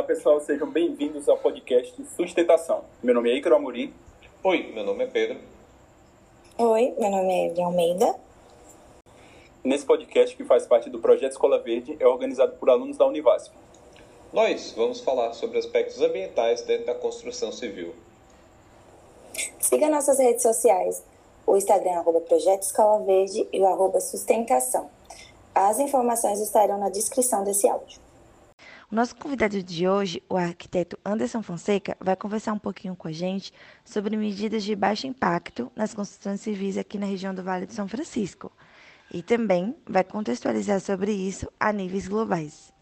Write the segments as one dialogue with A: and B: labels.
A: Olá pessoal, sejam bem-vindos ao podcast Sustentação. Meu nome é Icaro Amorim.
B: Oi, meu nome é Pedro.
C: Oi, meu nome é Evelyn Almeida.
A: Nesse podcast, que faz parte do Projeto Escola Verde, é organizado por alunos da Univasf.
B: Nós vamos falar sobre aspectos ambientais dentro da construção civil.
C: Siga nossas redes sociais, o Instagram arroba Projeto Escola Verde e o arroba Sustentação. As informações estarão na descrição desse áudio.
D: Nosso convidado de hoje, o arquiteto Anderson Fonseca, vai conversar um pouquinho com a gente sobre medidas de baixo impacto nas construções civis aqui na região do Vale do São Francisco. E também vai contextualizar sobre isso a níveis globais.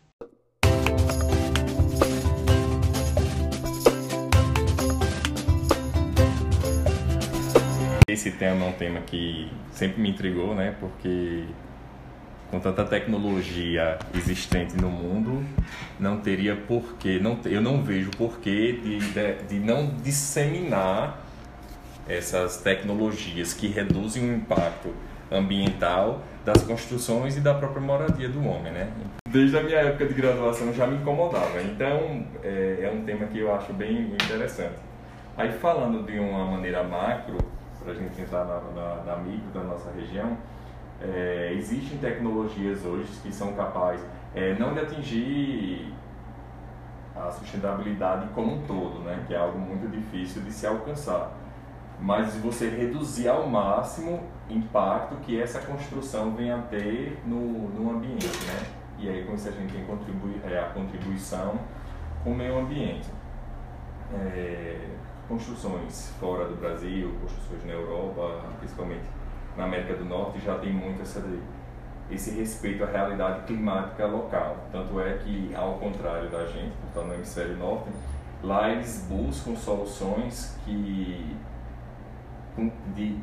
E: Esse tema é um tema que sempre me intrigou, né? Porque com tanta tecnologia existente no mundo, não teria porquê, não, eu não vejo porquê de, de, de não disseminar essas tecnologias que reduzem o impacto ambiental das construções e da própria moradia do homem, né? Desde a minha época de graduação já me incomodava, então é, é um tema que eu acho bem interessante. Aí falando de uma maneira macro, para a gente entrar na, na, na micro da nossa região, é, existem tecnologias hoje que são capazes é, não de atingir a sustentabilidade como um todo, né, que é algo muito difícil de se alcançar, mas você reduzir ao máximo o impacto que essa construção venha a ter no, no ambiente, né? E aí com isso a gente tem contribui, é, a contribuição com o meio ambiente. É, construções fora do Brasil, construções na Europa, principalmente na América do Norte, já tem muito essa, esse respeito à realidade climática local. Tanto é que, ao contrário da gente, que está no hemisfério norte, lá eles buscam soluções que de,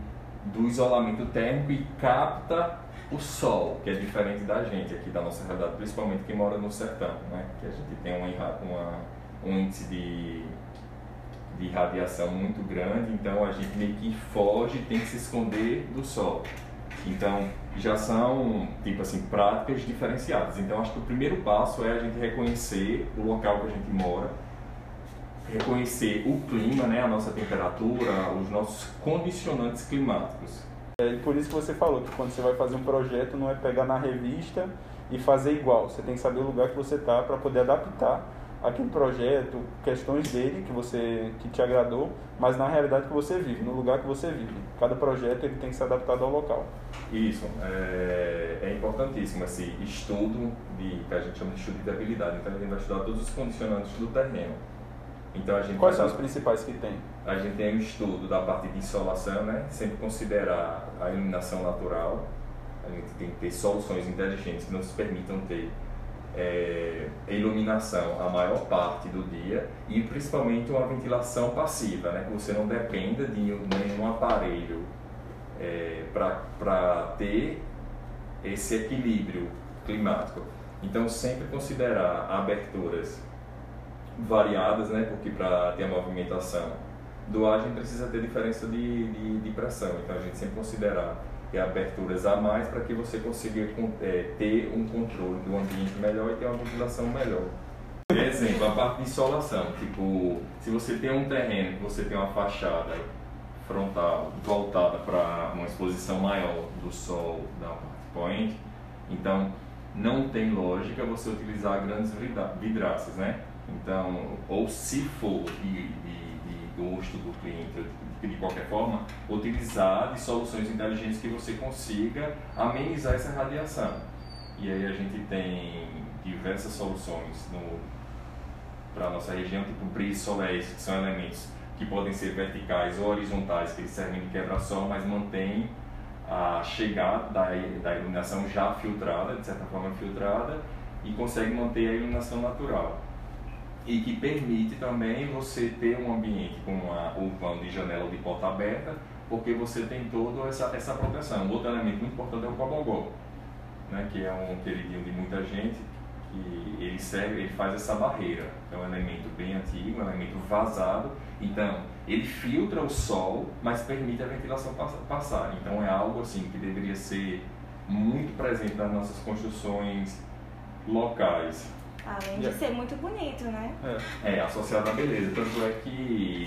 E: do isolamento térmico e capta o sol, que é diferente da gente aqui, da nossa realidade, principalmente quem mora no sertão, né? que a gente tem uma, uma um índice de de radiação muito grande, então a gente meio que foge, tem que se esconder do sol. Então, já são, tipo assim, práticas diferenciadas. Então, acho que o primeiro passo é a gente reconhecer o local que a gente mora, reconhecer o clima, né, a nossa temperatura, os nossos condicionantes climáticos.
A: É, e por isso que você falou que quando você vai fazer um projeto, não é pegar na revista e fazer igual. Você tem que saber o lugar que você está para poder adaptar aquele projeto, questões dele que você que te agradou, mas na realidade que você vive, no lugar que você vive. Cada projeto ele tem que ser adaptado ao local.
E: Isso é, é importantíssimo esse estudo de que a gente chama de estudo de habilidade. Então a gente vai estudar todos os condicionantes do terreno. Então a gente
A: Quais são os principais que tem?
E: A gente tem o estudo da parte de insolação, né? Sempre considerar a iluminação natural. A gente tem que ter soluções inteligentes que nos permitam ter é, iluminação a maior parte do dia e principalmente uma ventilação passiva, né? que você não dependa de nenhum aparelho é, para ter esse equilíbrio climático. Então, sempre considerar aberturas variadas, né? porque para ter a movimentação do ar a gente precisa ter diferença de, de, de pressão, então a gente sempre considerar ter aberturas a mais para que você consiga é, ter um controle do ambiente melhor e ter uma ventilação melhor. Por exemplo, a parte de insolação, tipo, se você tem um terreno que você tem uma fachada frontal voltada para uma exposição maior do sol da parte poente, então não tem lógica você utilizar grandes vidraças, né? Então, ou se for de, de, de gosto do cliente, de qualquer forma, utilizar de soluções inteligentes que você consiga amenizar essa radiação. E aí a gente tem diversas soluções para a nossa região, tipo brisas solares, que são elementos que podem ser verticais ou horizontais, que servem de quebra-sol, mas mantêm a chegada da, da iluminação já filtrada, de certa forma filtrada, e consegue manter a iluminação natural e que permite também você ter um ambiente com uma, o vão de janela de porta aberta, porque você tem toda essa, essa proteção. Outro elemento muito importante é o cobogó, né, que é um queridinho de muita gente, que ele serve, ele faz essa barreira. É um elemento bem antigo, um elemento vazado, então ele filtra o sol, mas permite a ventilação passar. Então é algo assim que deveria ser muito presente nas nossas construções locais
F: Além de ser muito bonito, né?
E: É. é, associado à beleza. Tanto é que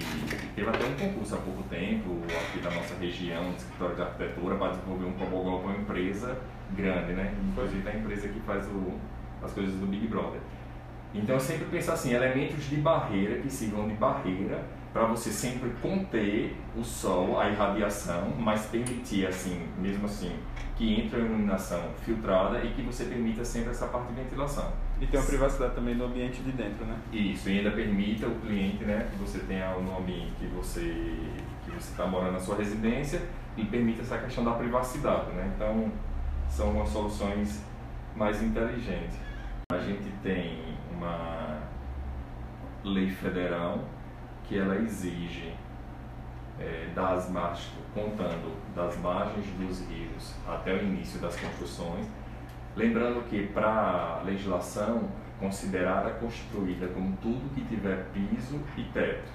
E: teve até um concurso há pouco tempo, aqui da nossa região, no escritório de arquitetura, para desenvolver um tobogã para uma empresa grande, né? Inclusive a empresa que faz o, as coisas do Big Brother. Então eu sempre penso assim, elementos de barreira que sirvam de barreira para você sempre conter o sol, a irradiação, mas permitir assim, mesmo assim, que entre a iluminação filtrada e que você permita sempre essa parte de ventilação.
A: E tem uma privacidade também no ambiente de dentro, né?
E: Isso, e ainda permita o cliente, né, que você tenha no ambiente que você que você está morando na sua residência e permita essa questão da privacidade, né? Então, são umas soluções mais inteligentes. A gente tem uma lei federal que ela exige é, das margens, contando das margens dos rios até o início das construções, lembrando que para a legislação considerada construída como tudo que tiver piso e teto,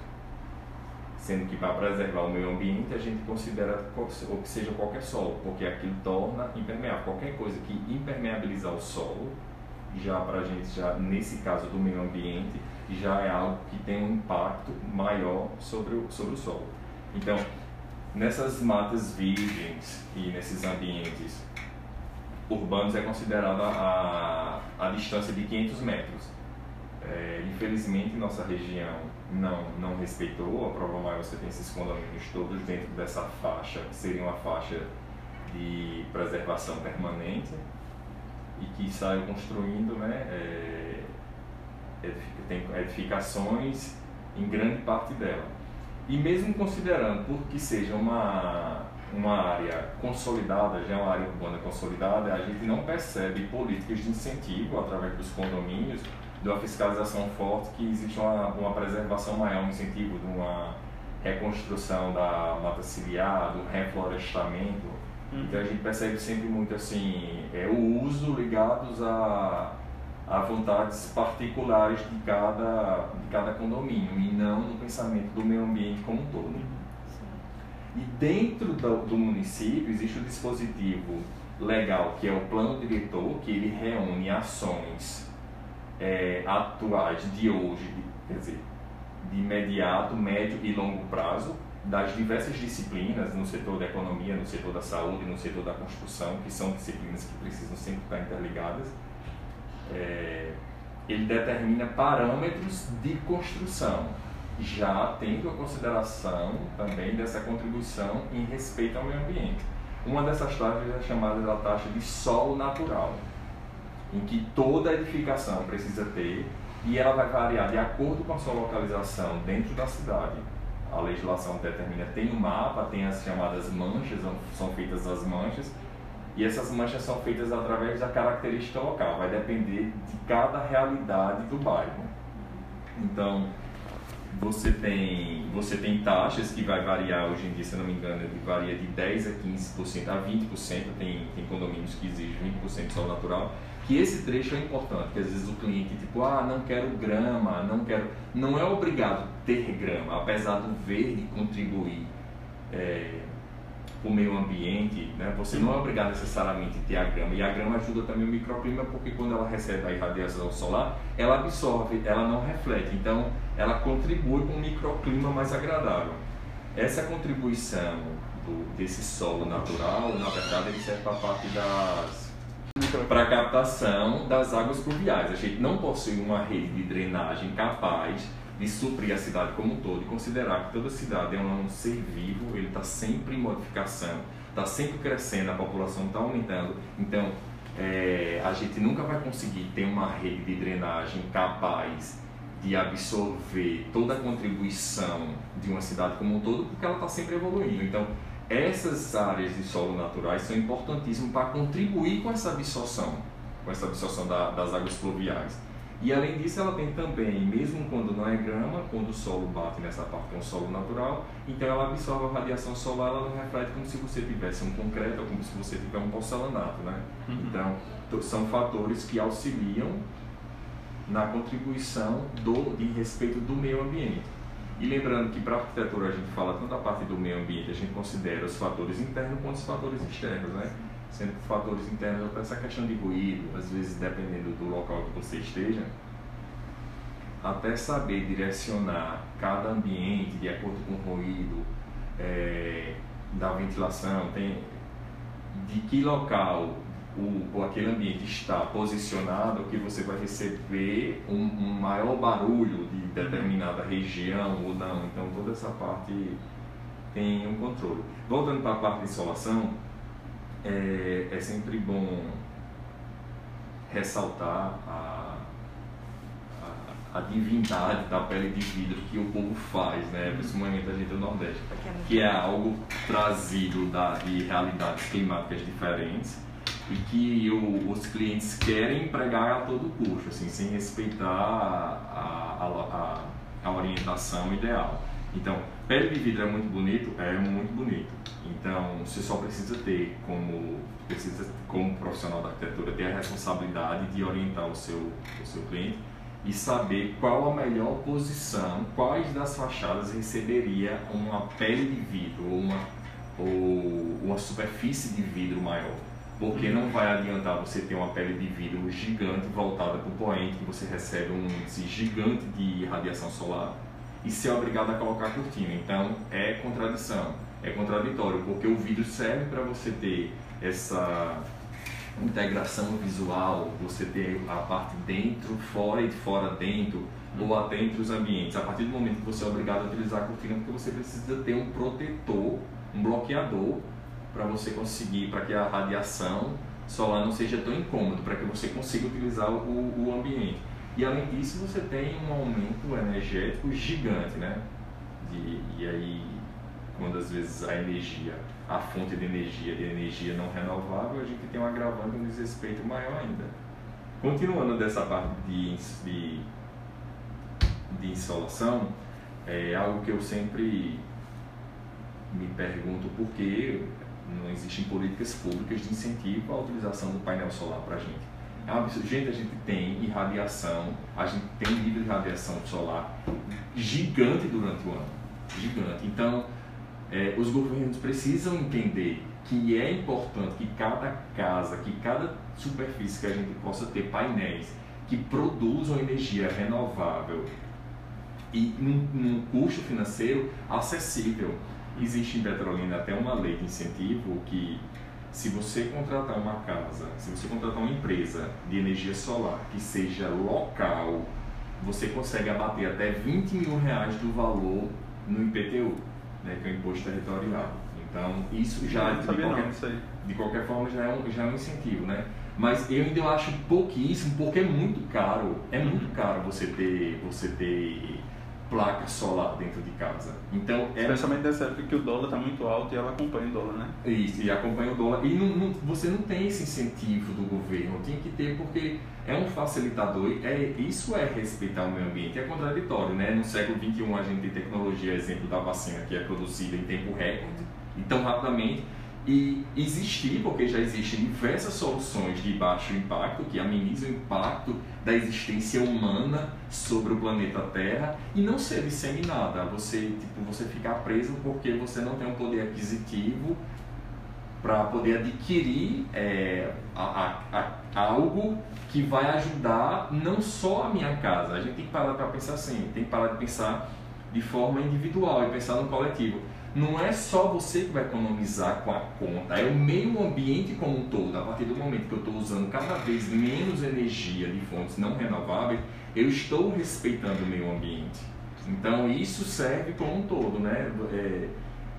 E: sendo que para preservar o meio ambiente a gente considera ou que seja qualquer solo, porque aquilo torna impermeável. Qualquer coisa que impermeabilizar o solo, já para a gente, já nesse caso do meio ambiente, já é algo que tem um impacto maior sobre o, sobre o solo. Então, nessas matas virgens e nesses ambientes urbanos é considerada a, a distância de 500 metros. É, infelizmente, nossa região não, não respeitou, a prova maior você tem esses condomínios todos dentro dessa faixa, que seria uma faixa de preservação permanente, e que saiu construindo né, é, tem edificações em grande parte dela. E mesmo considerando porque seja uma, uma área consolidada, já é uma área urbana consolidada, a gente não percebe políticas de incentivo através dos condomínios, de uma fiscalização forte, que existe uma, uma preservação maior, um incentivo de uma reconstrução da mata ciliar, do reflorestamento. Uhum. Então a gente percebe sempre muito assim, é, o uso ligados a a vontades particulares de cada, de cada condomínio e não no pensamento do meio ambiente como um todo. E dentro do, do município existe o um dispositivo legal que é o plano diretor, que ele reúne ações é, atuais de hoje, de, quer dizer, de imediato, médio e longo prazo, das diversas disciplinas no setor da economia, no setor da saúde, no setor da construção, que são disciplinas que precisam sempre estar interligadas é, ele determina parâmetros de construção, já tendo a consideração também dessa contribuição em respeito ao meio ambiente. Uma dessas taxas é chamada da taxa de solo natural, em que toda edificação precisa ter e ela vai variar de acordo com a sua localização dentro da cidade. A legislação determina, tem um mapa, tem as chamadas manchas, são feitas as manchas, e essas manchas são feitas através da característica local, vai depender de cada realidade do bairro. Então, você tem, você tem taxas que vai variar hoje em dia, se não me engano, varia de 10 a 15% a 20%, tem, tem condomínios que exigem 20% de sol natural, que esse trecho é importante, porque às vezes o cliente tipo, ah, não quero grama, não quero, não é obrigado ter grama, apesar do verde contribuir é, o meio ambiente, né? você não é obrigado necessariamente a ter a grama. E a grama ajuda também o microclima, porque quando ela recebe a irradiação solar, ela absorve, ela não reflete. Então, ela contribui com um microclima mais agradável. Essa contribuição do, desse solo natural, na verdade, ele serve para a parte das para captação das águas pluviais. A gente não possui uma rede de drenagem capaz de suprir a cidade como um todo e considerar que toda cidade é um ser vivo, ele está sempre em modificação, está sempre crescendo, a população está aumentando. Então, é, a gente nunca vai conseguir ter uma rede de drenagem capaz de absorver toda a contribuição de uma cidade como um todo, porque ela está sempre evoluindo. Então, essas áreas de solo naturais são importantíssimas para contribuir com essa absorção, com essa absorção da, das águas fluviais. E além disso, ela tem também, mesmo quando não é grama, quando o solo bate nessa parte que é um solo natural, então ela absorve a radiação solar, ela não reflete como se você tivesse um concreto ou como se você tivesse um porcelanato, né? Uhum. Então, são fatores que auxiliam na contribuição do, de respeito do meio ambiente. E lembrando que para a arquitetura a gente fala tanto a parte do meio ambiente, a gente considera os fatores internos quanto os fatores externos, né? Sendo fatores internos, até essa questão de ruído, às vezes dependendo do local que você esteja, até saber direcionar cada ambiente de acordo com o ruído é, da ventilação, tem de que local o, ou aquele ambiente está posicionado que você vai receber um, um, maior barulho de determinada região ou não. Então toda essa parte tem um controle. Voltando para a parte de insolação, é, é sempre bom ressaltar a, a, a, divindade da pele de vidro que o povo faz, né? principalmente a gente do Nordeste, que é algo trazido da, de realidades climáticas diferentes e que o, os clientes querem empregar a todo custo, assim, sem respeitar a, a, a, a orientação ideal. Então, pele de vidro é muito bonito? É muito bonito. Então, você só precisa ter como, precisa, como profissional da arquitetura, ter a responsabilidade de orientar o seu, o seu cliente e saber qual a melhor posição, quais das fachadas receberia uma pele de vidro ou uma, ou uma superfície de vidro maior. Porque não vai adiantar você ter uma pele de vidro gigante voltada para o poente, que você recebe um índice gigante de radiação solar, e ser obrigado a colocar cortina. Então é contradição, é contraditório, porque o vidro serve para você ter essa integração visual, você ter a parte dentro, fora e fora dentro, ou até entre os ambientes. A partir do momento que você é obrigado a utilizar a cortina, porque você precisa ter um protetor, um bloqueador para você conseguir, para que a radiação solar não seja tão incômodo, para que você consiga utilizar o, o ambiente. E além disso, você tem um aumento energético gigante, né? De, e aí, quando às vezes a energia, a fonte de energia, de energia não renovável, a gente tem um agravante, um desrespeito maior ainda. Continuando dessa parte de, de, de insolação, é algo que eu sempre me pergunto por que não existem políticas públicas de incentivo à utilização do painel solar para a gente. É um absurdo. Gente, a gente tem irradiação, a gente tem nível de radiação solar gigante durante o ano. Gigante. Então, é, os governos precisam entender que é importante que cada casa, que cada superfície que a gente possa ter painéis que produzam energia renovável e num, num custo financeiro acessível. Existe em Petrolina até uma lei de incentivo que se você contratar uma casa, se você contratar uma empresa de energia solar que seja local, você consegue abater até 20 mil reais do valor no IPTU, né, que é o Imposto Territorial. Então, isso já, de qualquer, de qualquer forma, já é, um, já é um incentivo, né? Mas eu ainda acho pouquíssimo, porque é muito caro, é muito caro você ter, você ter placa solar dentro de casa. Então,
A: é... Especialmente nessa época que o dólar está muito alto e ela acompanha o dólar, né?
E: Isso, e acompanha o dólar. E não, não, você não tem esse incentivo do governo, tem que ter porque é um facilitador. É, isso é respeitar o meio ambiente, é contraditório, né? No século XXI a gente tem tecnologia, exemplo da vacina, que é produzida em tempo recorde, e tão rapidamente e existir, porque já existem diversas soluções de baixo impacto que amenizam o impacto da existência humana sobre o planeta Terra e não ser disseminada, você tipo você ficar preso porque você não tem um poder aquisitivo para poder adquirir é, a, a, a, algo que vai ajudar não só a minha casa. A gente tem que parar para pensar assim, tem que parar de pensar de forma individual e pensar no coletivo não é só você que vai economizar com a conta, é o meio ambiente como um todo. A partir do momento que eu estou usando cada vez menos energia de fontes não renováveis, eu estou respeitando o meio ambiente. Então isso serve como um todo, né? É,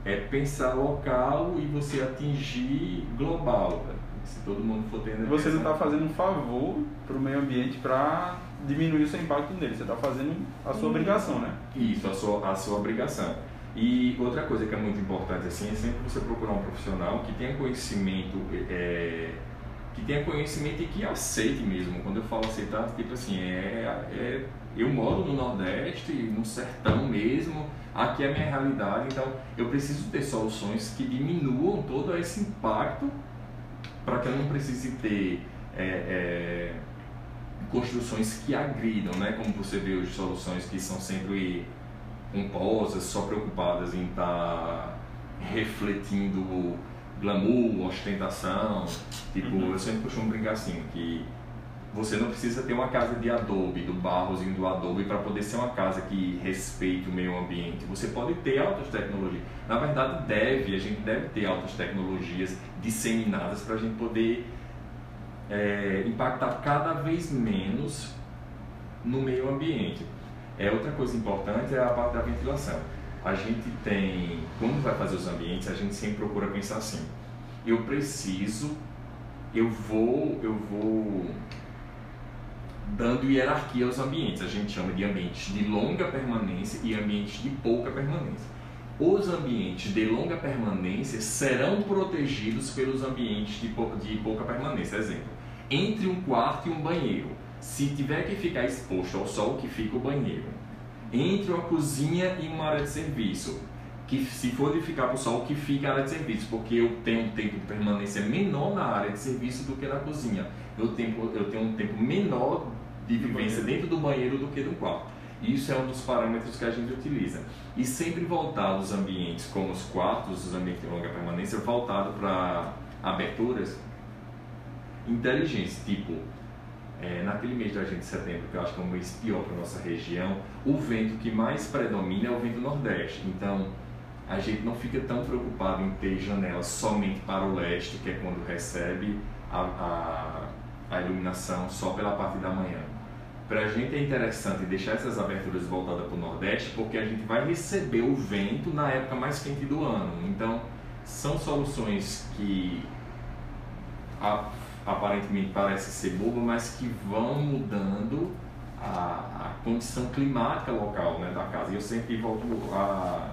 E: é pensar local e você atingir global. Se todo mundo for tendo.
A: Você não está fazendo um favor para o meio ambiente para diminuir o seu impacto nele. Você está fazendo a sua obrigação, né?
E: Isso, a sua, a sua obrigação. E outra coisa que é muito importante assim é sempre você procurar um profissional que tenha conhecimento, é, que tenha conhecimento e que aceite mesmo. Quando eu falo aceitar, tipo assim, é, é, eu moro no Nordeste, no sertão mesmo, aqui é a minha realidade, então eu preciso ter soluções que diminuam todo esse impacto para que eu não precise ter é, é, construções que agridam, né? Como você vê hoje, soluções que são sempre pomposas, só preocupadas em estar tá refletindo glamour, ostentação. Tipo, uhum. eu sempre costumo brincar assim, que você não precisa ter uma casa de adobe, do barrozinho do adobe, para poder ser uma casa que respeite o meio ambiente. Você pode ter altas tecnologias. Na verdade, deve, a gente deve ter altas tecnologias disseminadas para a gente poder é, impactar cada vez menos no meio ambiente. É outra coisa importante é a parte da ventilação. A gente tem, quando vai fazer os ambientes, a gente sempre procura pensar assim: eu preciso, eu vou, eu vou dando hierarquia aos ambientes. A gente chama de ambientes de longa permanência e ambientes de pouca permanência. Os ambientes de longa permanência serão protegidos pelos ambientes de, de pouca permanência. Exemplo, entre um quarto e um banheiro. Se tiver que ficar exposto ao sol, que fica o banheiro. Entre uma cozinha e uma área de serviço, que se for de ficar para o sol, que fica a área de serviço, porque eu tenho um tempo de permanência menor na área de serviço do que na cozinha. Eu tenho, eu tenho um tempo menor de vivência dentro do banheiro do que do quarto. Isso é um dos parâmetros que a gente utiliza. E sempre voltado os ambientes, como os quartos, os ambientes de longa permanência, voltado para aberturas inteligentes, tipo é, naquele mês de agente de setembro, que eu acho que é um mês pior para nossa região, o vento que mais predomina é o vento nordeste. Então, a gente não fica tão preocupado em ter janelas somente para o leste, que é quando recebe a, a, a iluminação só pela parte da manhã. Para a gente é interessante deixar essas aberturas voltadas para o nordeste, porque a gente vai receber o vento na época mais quente do ano. Então, são soluções que a, aparentemente parecem ser bobas, mas que vão mudando a, a condição climática local né, da casa. E eu sempre volto a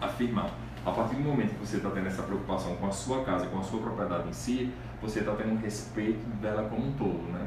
E: afirmar. A partir do momento que você está tendo essa preocupação com a sua casa, com a sua propriedade em si, você está tendo um respeito dela como um todo, né?